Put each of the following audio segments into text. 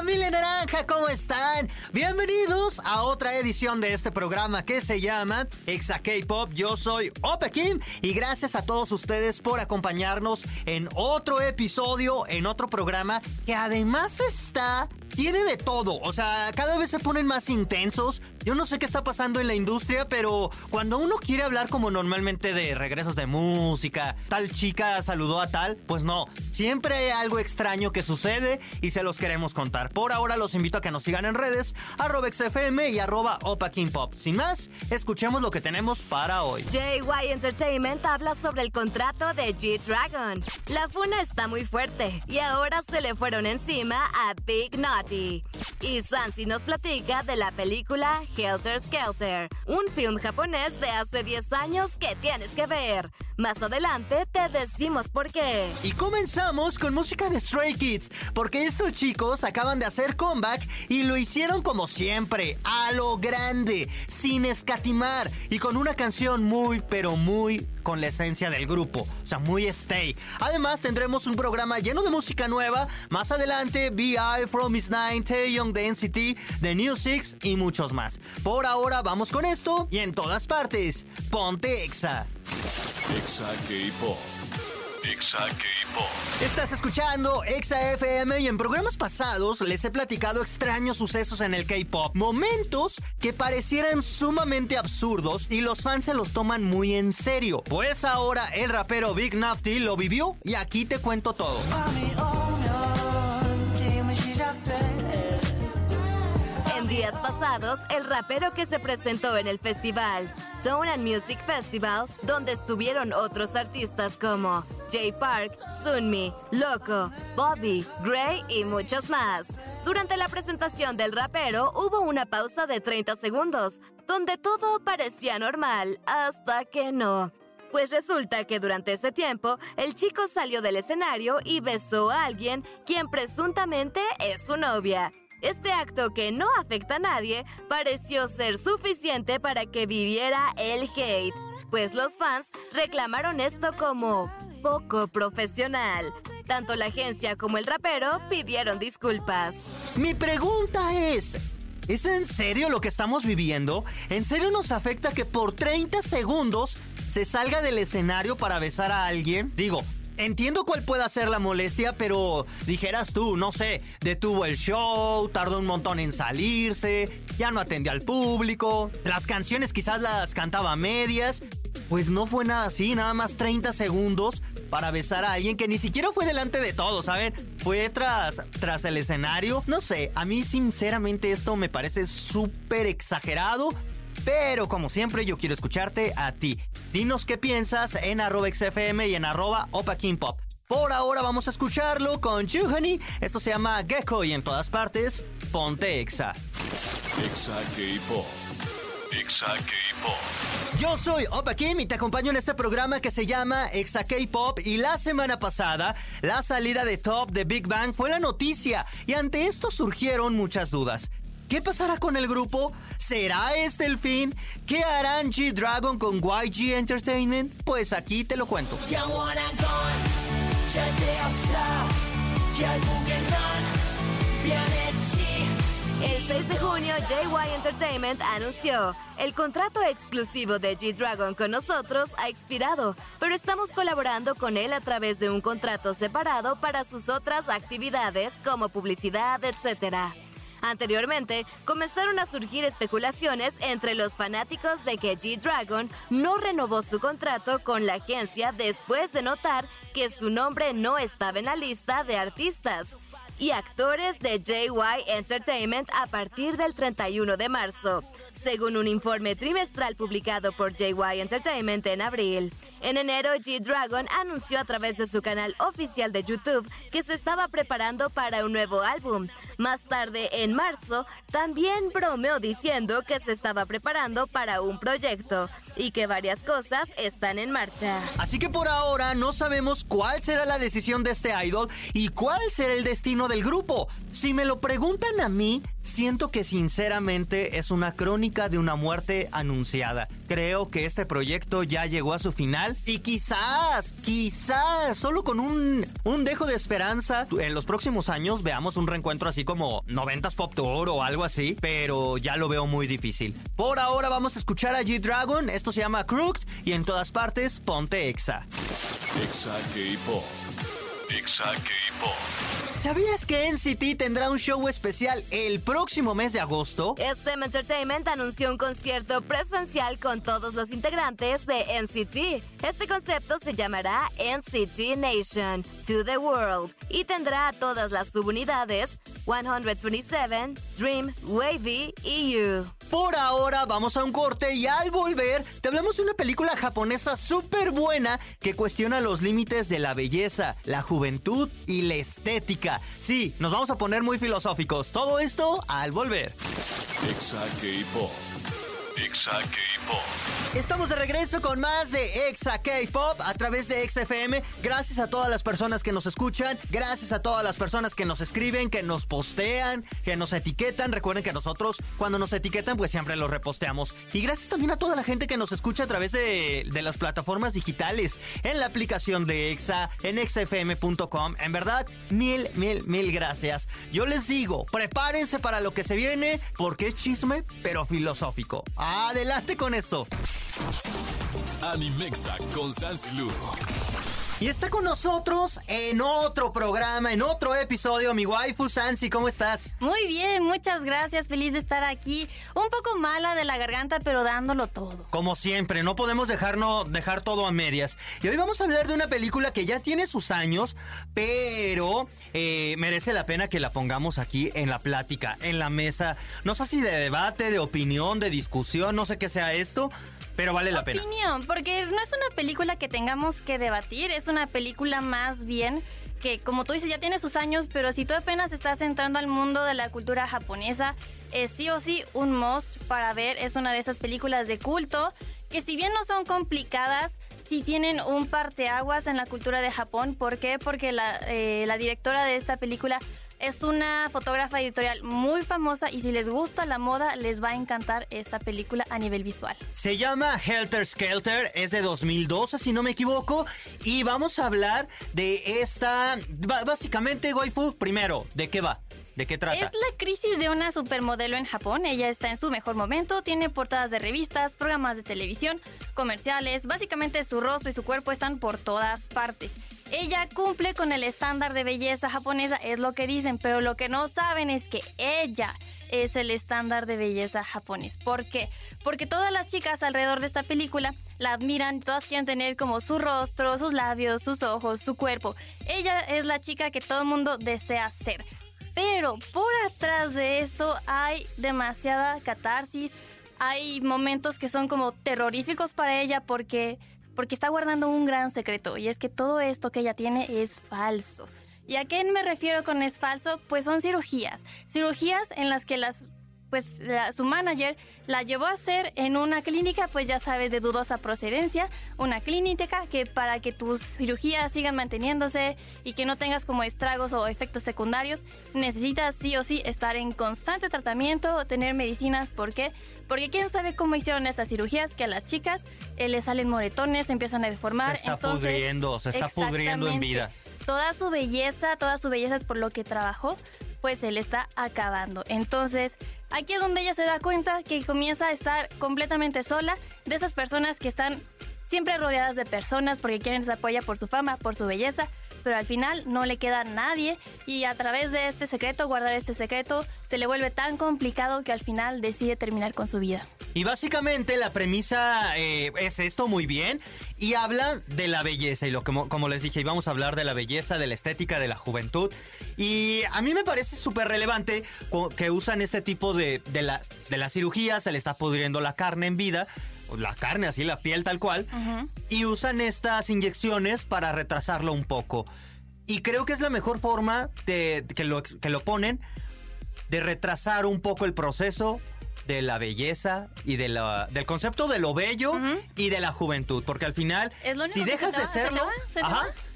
familia naranja, ¿cómo están? Bienvenidos a otra edición de este programa que se llama Exa K-Pop. Yo soy Opa Kim y gracias a todos ustedes por acompañarnos en otro episodio, en otro programa que además está tiene de todo. O sea, cada vez se ponen más intensos. Yo no sé qué está pasando en la industria, pero cuando uno quiere hablar como normalmente de regresos de música, tal chica saludó a tal, pues no. Siempre hay algo extraño que sucede y se los queremos contar. Por ahora los invito a que nos sigan en redes, arroba XFM y arroba Opa Pop. Sin más, escuchemos lo que tenemos para hoy. JY Entertainment habla sobre el contrato de G-Dragon. La funa está muy fuerte y ahora se le fueron encima a Big The. Y Sansi nos platica de la película Helter Skelter, un film japonés de hace 10 años que tienes que ver. Más adelante te decimos por qué. Y comenzamos con música de Stray Kids, porque estos chicos acaban de hacer comeback y lo hicieron como siempre, a lo grande, sin escatimar y con una canción muy, pero muy con la esencia del grupo, o sea, muy stay. Además, tendremos un programa lleno de música nueva. Más adelante, BI, From Is Nine, Young Density, The New Six y muchos más. Por ahora, vamos con esto y en todas partes, ponte Exa. Exa K-Pop. Exa K-Pop. Estás escuchando Exa FM y en programas pasados les he platicado extraños sucesos en el K-Pop. Momentos que parecieran sumamente absurdos y los fans se los toman muy en serio. Pues ahora el rapero Big Nafty lo vivió y aquí te cuento todo. En días pasados, el rapero que se presentó en el festival Tone and Music Festival, donde estuvieron otros artistas como Jay Park, Sunmi, Loco, Bobby, Gray y muchos más. Durante la presentación del rapero hubo una pausa de 30 segundos, donde todo parecía normal, hasta que no. Pues resulta que durante ese tiempo, el chico salió del escenario y besó a alguien quien presuntamente es su novia. Este acto que no afecta a nadie pareció ser suficiente para que viviera el hate, pues los fans reclamaron esto como poco profesional. Tanto la agencia como el rapero pidieron disculpas. Mi pregunta es... ¿Es en serio lo que estamos viviendo? ¿En serio nos afecta que por 30 segundos se salga del escenario para besar a alguien? Digo, Entiendo cuál pueda ser la molestia, pero dijeras tú, no sé, detuvo el show, tardó un montón en salirse, ya no atendió al público, las canciones quizás las cantaba a medias. Pues no fue nada así, nada más 30 segundos para besar a alguien que ni siquiera fue delante de todos, ¿saben? Fue tras, tras el escenario. No sé, a mí sinceramente esto me parece súper exagerado pero como siempre, yo quiero escucharte a ti. Dinos qué piensas en arroba XFM y en arroba Opa Pop. Por ahora vamos a escucharlo con Honey. Esto se llama Gecko y en todas partes, ponte Exa. Exa K-Pop. Exa K-Pop. Yo soy Opa Kim y te acompaño en este programa que se llama Exa K-Pop y la semana pasada la salida de Top de Big Bang fue la noticia y ante esto surgieron muchas dudas. ¿Qué pasará con el grupo? ¿Será este el fin? ¿Qué harán G-Dragon con YG Entertainment? Pues aquí te lo cuento. El 6 de junio, JY Entertainment anunció, el contrato exclusivo de G-Dragon con nosotros ha expirado, pero estamos colaborando con él a través de un contrato separado para sus otras actividades como publicidad, etc. Anteriormente, comenzaron a surgir especulaciones entre los fanáticos de que G-Dragon no renovó su contrato con la agencia después de notar que su nombre no estaba en la lista de artistas y actores de JY Entertainment a partir del 31 de marzo, según un informe trimestral publicado por JY Entertainment en abril. En enero, G-Dragon anunció a través de su canal oficial de YouTube que se estaba preparando para un nuevo álbum. Más tarde, en marzo, también bromeó diciendo que se estaba preparando para un proyecto y que varias cosas están en marcha. Así que por ahora no sabemos cuál será la decisión de este idol y cuál será el destino del grupo. Si me lo preguntan a mí, siento que sinceramente es una crónica de una muerte anunciada. Creo que este proyecto ya llegó a su final y quizás, quizás, solo con un, un dejo de esperanza, en los próximos años veamos un reencuentro así como 90s Pop Tour o algo así, pero ya lo veo muy difícil. Por ahora vamos a escuchar a G-Dragon, esto se llama Crooked y en todas partes ponte Exa. Exa K-Pop. Exa K-Pop. ¿Sabías que NCT tendrá un show especial el próximo mes de agosto? SM Entertainment anunció un concierto presencial con todos los integrantes de NCT. Este concepto se llamará NCT Nation to the World y tendrá a todas las subunidades 127, Dream, Wavy y You. Por ahora vamos a un corte y al volver te hablamos de una película japonesa súper buena que cuestiona los límites de la belleza, la juventud y la estética. Sí, nos vamos a poner muy filosóficos. Todo esto al volver. Exa K-Pop. Estamos de regreso con más de Exa K-Pop a través de XFM. Gracias a todas las personas que nos escuchan, gracias a todas las personas que nos escriben, que nos postean, que nos etiquetan. Recuerden que nosotros cuando nos etiquetan pues siempre los reposteamos. Y gracias también a toda la gente que nos escucha a través de, de las plataformas digitales, en la aplicación de Exa, en exafm.com. En verdad, mil, mil, mil gracias. Yo les digo, prepárense para lo que se viene porque es chisme, pero filosófico. Adelante con esto. Animexa con Sansilu. Y está con nosotros en otro programa, en otro episodio, mi waifu Sansi, ¿cómo estás? Muy bien, muchas gracias, feliz de estar aquí. Un poco mala de la garganta, pero dándolo todo. Como siempre, no podemos dejarnos, dejar todo a medias. Y hoy vamos a hablar de una película que ya tiene sus años, pero eh, merece la pena que la pongamos aquí en la plática, en la mesa. No sé si de debate, de opinión, de discusión, no sé qué sea esto. Pero vale la pena. Opinión, porque no es una película que tengamos que debatir, es una película más bien que, como tú dices, ya tiene sus años, pero si tú apenas estás entrando al mundo de la cultura japonesa, es sí o sí un must para ver. Es una de esas películas de culto que, si bien no son complicadas, sí tienen un parteaguas en la cultura de Japón. ¿Por qué? Porque la, eh, la directora de esta película es una fotógrafa editorial muy famosa y si les gusta la moda les va a encantar esta película a nivel visual. Se llama Helter Skelter, es de 2012 si no me equivoco y vamos a hablar de esta, básicamente Waifu, primero, ¿de qué va? ¿De qué trata? Es la crisis de una supermodelo en Japón. Ella está en su mejor momento, tiene portadas de revistas, programas de televisión, comerciales. Básicamente su rostro y su cuerpo están por todas partes. Ella cumple con el estándar de belleza japonesa, es lo que dicen, pero lo que no saben es que ella es el estándar de belleza japonés. ¿Por qué? Porque todas las chicas alrededor de esta película la admiran, todas quieren tener como su rostro, sus labios, sus ojos, su cuerpo. Ella es la chica que todo el mundo desea ser. Pero por atrás de esto hay demasiada catarsis, hay momentos que son como terroríficos para ella porque, porque está guardando un gran secreto y es que todo esto que ella tiene es falso. ¿Y a qué me refiero con es falso? Pues son cirugías, cirugías en las que las pues la- su manager la llevó a hacer en una clínica, pues ya sabes, de dudosa procedencia, una clínica que para que tus cirugías sigan manteniéndose y que no tengas como estragos o efectos secundarios, necesitas sí o sí estar en constante tratamiento, tener medicinas, ¿por qué? Porque quién sabe cómo hicieron estas cirugías, que a las chicas eh, les salen moretones, se empiezan a deformar. Se está entonces- pudriendo, se está pudriendo en vida. Toda su belleza, toda su belleza por lo que trabajó, pues se le está acabando. Entonces, aquí es donde ella se da cuenta que comienza a estar completamente sola de esas personas que están siempre rodeadas de personas porque quieren se apoya por su fama, por su belleza, pero al final no le queda a nadie y a través de este secreto, guardar este secreto, se le vuelve tan complicado que al final decide terminar con su vida. Y básicamente la premisa eh, es esto muy bien y habla de la belleza y lo que, mo- como les dije, íbamos a hablar de la belleza, de la estética, de la juventud y a mí me parece súper relevante que usan este tipo de, de, la, de la cirugía, se le está pudriendo la carne en vida, la carne así, la piel tal cual, y usan estas inyecciones para retrasarlo un poco. Y creo que es la mejor forma de, que, lo, que lo ponen de retrasar un poco el proceso de la belleza y de la, del concepto de lo bello y de la juventud. Porque al final, si dejas de serlo,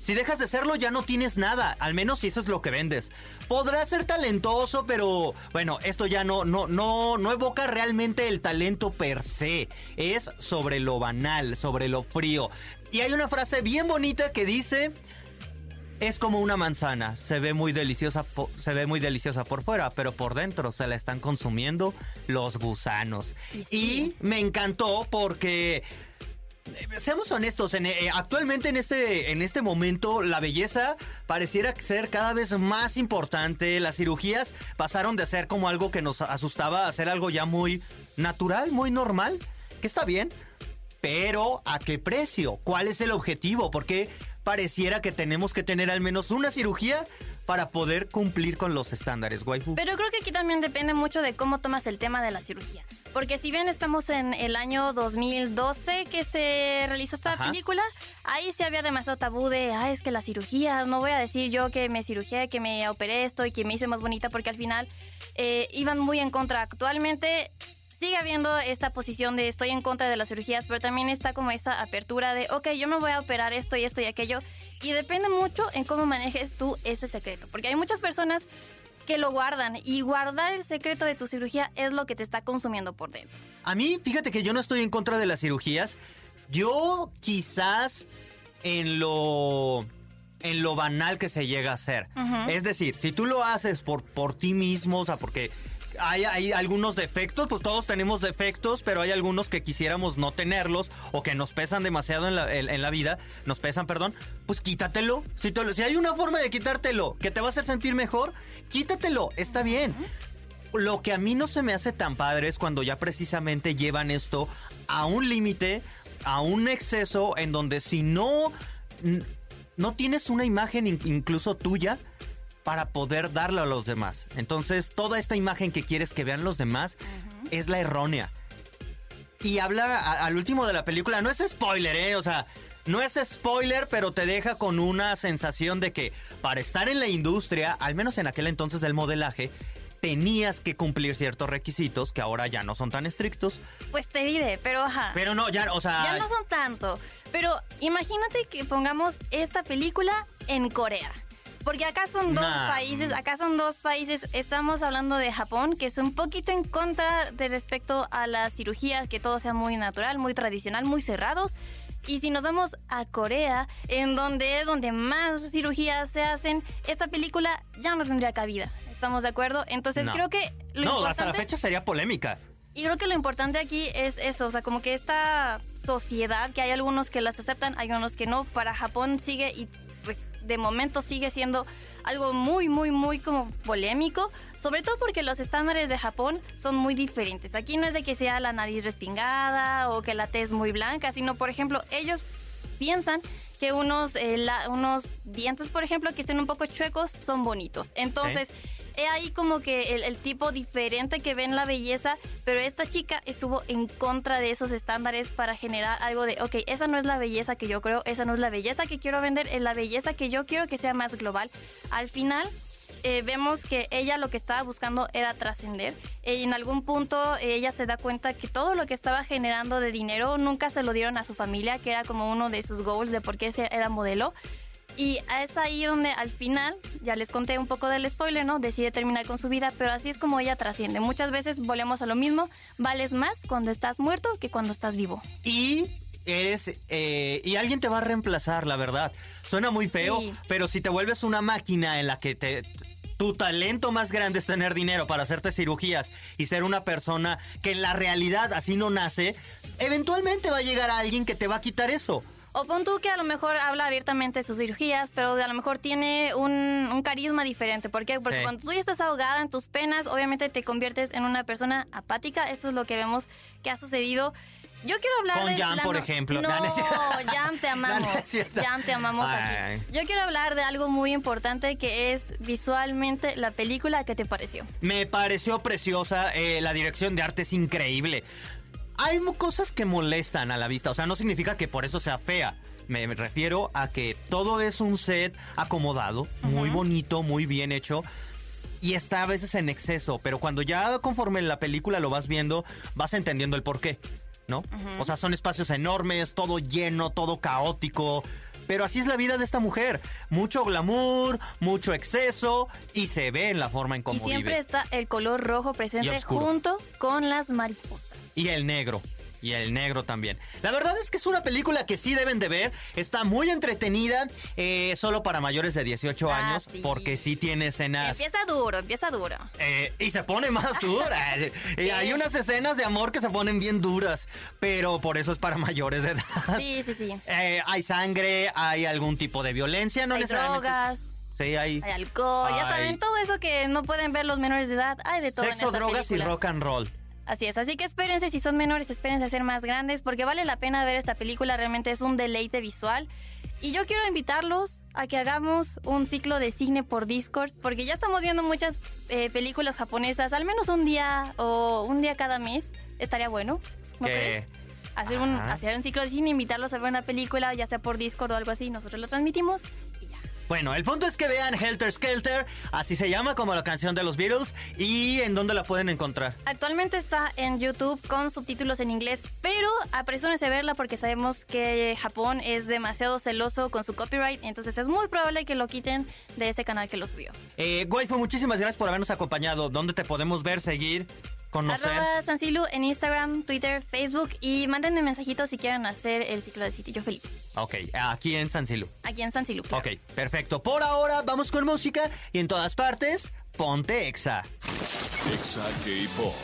si dejas de serlo ya no tienes nada. Al menos si eso es lo que vendes. Podrás ser talentoso, pero bueno, esto ya no, no, no, no evoca realmente el talento per se. Es sobre lo banal, sobre lo frío. Y hay una frase bien bonita que dice es como una manzana, se ve muy deliciosa, se ve muy deliciosa por fuera, pero por dentro se la están consumiendo los gusanos. Y, me encantó porque eh, seamos honestos, eh, actualmente en este, en este momento la belleza pareciera ser cada vez más importante. Las cirugías pasaron de ser como algo que nos asustaba a ser algo ya muy natural, muy normal, que está bien. Pero ¿a qué precio? ¿Cuál es el objetivo? Porque pareciera que tenemos que tener al menos una cirugía para poder cumplir con los estándares, waifu. Pero creo que aquí también depende mucho de cómo tomas el tema de la cirugía. Porque si bien estamos en el año 2012 que se realizó esta película, ahí sí había demasiado tabú de, ah, es que la cirugía, no voy a decir yo que me cirugía, que me operé esto y que me hice más bonita, porque al final eh, iban muy en contra. Actualmente sigue habiendo esta posición de estoy en contra de las cirugías, pero también está como esa apertura de, ok, yo me voy a operar esto y esto y aquello. Y depende mucho en cómo manejes tú ese secreto, porque hay muchas personas que lo guardan y guardar el secreto de tu cirugía es lo que te está consumiendo por dentro. A mí, fíjate que yo no estoy en contra de las cirugías. Yo quizás en lo en lo banal que se llega a hacer. Es decir, si tú lo haces por, por ti mismo, o sea, porque hay, algunos defectos, pues todos tenemos defectos, pero hay algunos que quisiéramos no tenerlos o que nos pesan demasiado en la, en, la vida, nos pesan, perdón, pues quítatelo. Si, si hay una forma de quitártelo que te va a hacer sentir mejor, quítatelo, está bien. Lo que a mí no se me hace tan padre es cuando ya precisamente llevan esto a un límite, a un exceso en donde si no, no tienes una imagen incluso tuya, para poder darle a los demás. Entonces, toda esta imagen que quieres que vean los demás es la errónea. Y habla al último de la película, no es spoiler, ¿eh? O sea, no es spoiler, pero te deja con una sensación de que para estar en la industria, al menos en aquel entonces del modelaje, tenías que cumplir ciertos requisitos que ahora ya no son tan estrictos. Pues te diré, pero ajá. Pero no, ya, o sea. Ya no son tanto. Pero imagínate que pongamos esta película en Corea. Porque acá son dos países, acá son dos países. Estamos hablando de Japón, que es un poquito en contra de respecto a la cirugía, que todo sea muy natural, muy tradicional, muy cerrados. Y si nos vamos a Corea, en donde es donde más cirugías se hacen, esta película ya no tendría cabida. ¿Estamos de acuerdo? Entonces creo que... no, hasta la fecha sería polémica. Y creo que lo importante aquí es eso, o sea, como que esta sociedad, que hay algunos que las aceptan, hay unos que no, para Japón sigue y pues de momento sigue siendo algo muy, muy, muy como polémico, sobre todo porque los estándares de Japón son muy diferentes. Aquí no es de que sea la nariz respingada o que la tez muy blanca, sino, por ejemplo, ellos piensan que unos, eh, unos dientes, por ejemplo, que estén un poco chuecos, son bonitos. Entonces, he ahí como que el, tipo diferente que ven la belleza, pero esta chica estuvo en contra de esos estándares para generar algo de, ok, esa no es la belleza que yo creo, esa no es la belleza que quiero vender, es la belleza que yo quiero que sea más global. Al final, eh, vemos que ella lo que estaba buscando era trascender. y en algún punto ella se da cuenta que todo lo que estaba generando de dinero nunca se lo dieron a su familia, que era como uno de sus goals de por qué era modelo. Y es ahí donde al final, ya les conté un poco del spoiler, ¿no? Decide terminar con su vida, pero así es como ella trasciende. Muchas veces volvemos a lo mismo, vales más cuando estás muerto que cuando estás vivo. Y es eh, y alguien te va a reemplazar, la verdad. Suena muy feo, pero si te vuelves una máquina en la que te tu talento más grande es tener dinero para hacerte cirugías y ser una persona que en la realidad así no nace, eventualmente va a llegar a alguien que te va a quitar eso. O pon tú que a lo mejor habla abiertamente de sus cirugías, pero a lo mejor tiene un, carisma diferente. ¿Por qué? Porque cuando tú ya estás ahogada en tus penas, obviamente te conviertes en una persona apática. Esto es lo que vemos que ha sucedido. Yo quiero hablar Con de Jan, por ejemplo. No, Jan, te amamos. Jan, te amamos aquí. Yo quiero hablar de algo muy importante que es visualmente la película. ¿Qué te pareció? Me pareció preciosa. Eh, la dirección de arte es increíble hay cosas que molestan a la vista. O sea, no significa que por eso sea fea. Me refiero a que todo es un set acomodado, muy bonito, muy bien hecho. y está a veces en exceso, pero cuando ya conforme la película lo vas viendo, vas entendiendo el ¿no? O sea, son espacios enormes, todo lleno, todo caótico. Pero así es la vida de esta mujer. Mucho glamour, mucho exceso y se ve en la forma en cómo Y siempre vive. está el color rojo presente junto con las mariposas. Y el negro. Y el negro también. La verdad es que es una película que sí deben de ver. Está muy entretenida, eh, solo para mayores de 18 Ah, años, sí. porque sí tiene escenas... Empieza duro, empieza duro. Eh, y se pone más dura. Eh, hay unas escenas de amor que se ponen bien duras, pero por eso es para mayores de edad. Sí, sí, sí. Eh, hay sangre, hay algún tipo de violencia, no hay necesariamente. drogas, Sí, hay hay alcohol, ya saben, todo eso que no pueden ver los menores de edad, hay de todo en sexo, esta drogas película. y rock and roll. Así es, así que espérense si son menores, espérense a ser más grandes porque vale la pena ver esta película, realmente es un deleite visual. Y yo quiero invitarlos a que hagamos un ciclo de cine por Discord porque ya estamos viendo muchas eh, películas japonesas, al menos un día o un día cada mes, estaría bueno, ¿no crees? Hacer un, hacer un ciclo de cine, invitarlos a ver una película, ya sea por Discord o algo así, nosotros lo transmitimos. Bueno, el punto es que vean Helter Skelter, así se llama como la canción de los Beatles, y en dónde la pueden encontrar. Actualmente está en YouTube con subtítulos en inglés, pero apresúrense a verla porque sabemos que Japón es demasiado celoso con su copyright, entonces es muy probable que lo quiten de ese canal que lo subió. Eh, Waifu, muchísimas gracias por habernos acompañado. ¿Dónde te podemos ver, seguir, conocer? Arroba Sansilu en Instagram, Twitter, Facebook y mándenme mensajitos si quieren hacer el ciclo de City. Yo feliz. Ok, aquí en San Silu. Aquí en Sansilu. claro. Ok, perfecto. Por ahora vamos con música y en todas partes, ponte Exa. Exa K-Pop.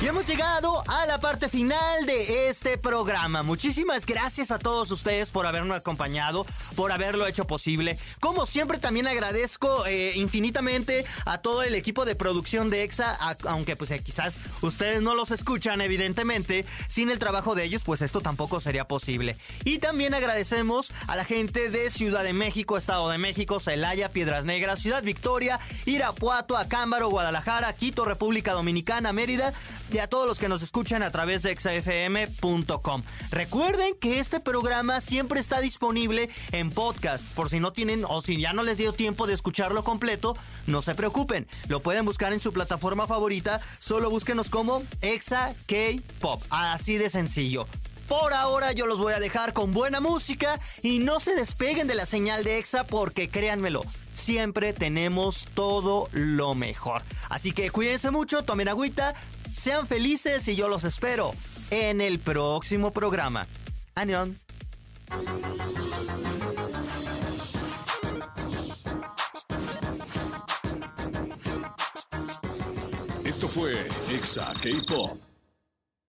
Y hemos llegado a la parte final de este programa. Muchísimas gracias a todos ustedes por habernos acompañado, por haberlo hecho posible. Como siempre también agradezco eh, infinitamente a todo el equipo de producción de EXA, aunque pues eh, quizás ustedes no los escuchan evidentemente, sin el trabajo de ellos pues esto tampoco sería posible. Y también agradecemos a la gente de Ciudad de México, Estado de México, Celaya, Piedras Negras, Ciudad Victoria, Irapuato, Acámbaro, Guadalajara, Quito, Dominicana, Mérida y a todos los que nos escuchan a través de exafm.com. Recuerden que este programa siempre está disponible en podcast, por si no tienen o si ya no les dio tiempo de escucharlo completo, no se preocupen, lo pueden buscar en su plataforma favorita, solo búsquenos como Exa K-Pop, así de sencillo. Por ahora yo los voy a dejar con buena música y no se despeguen de la señal de EXA porque créanmelo, siempre tenemos todo lo mejor. Así que cuídense mucho, tomen agüita, sean felices y yo los espero en el próximo programa. Anión. Esto fue Exa K-Pop.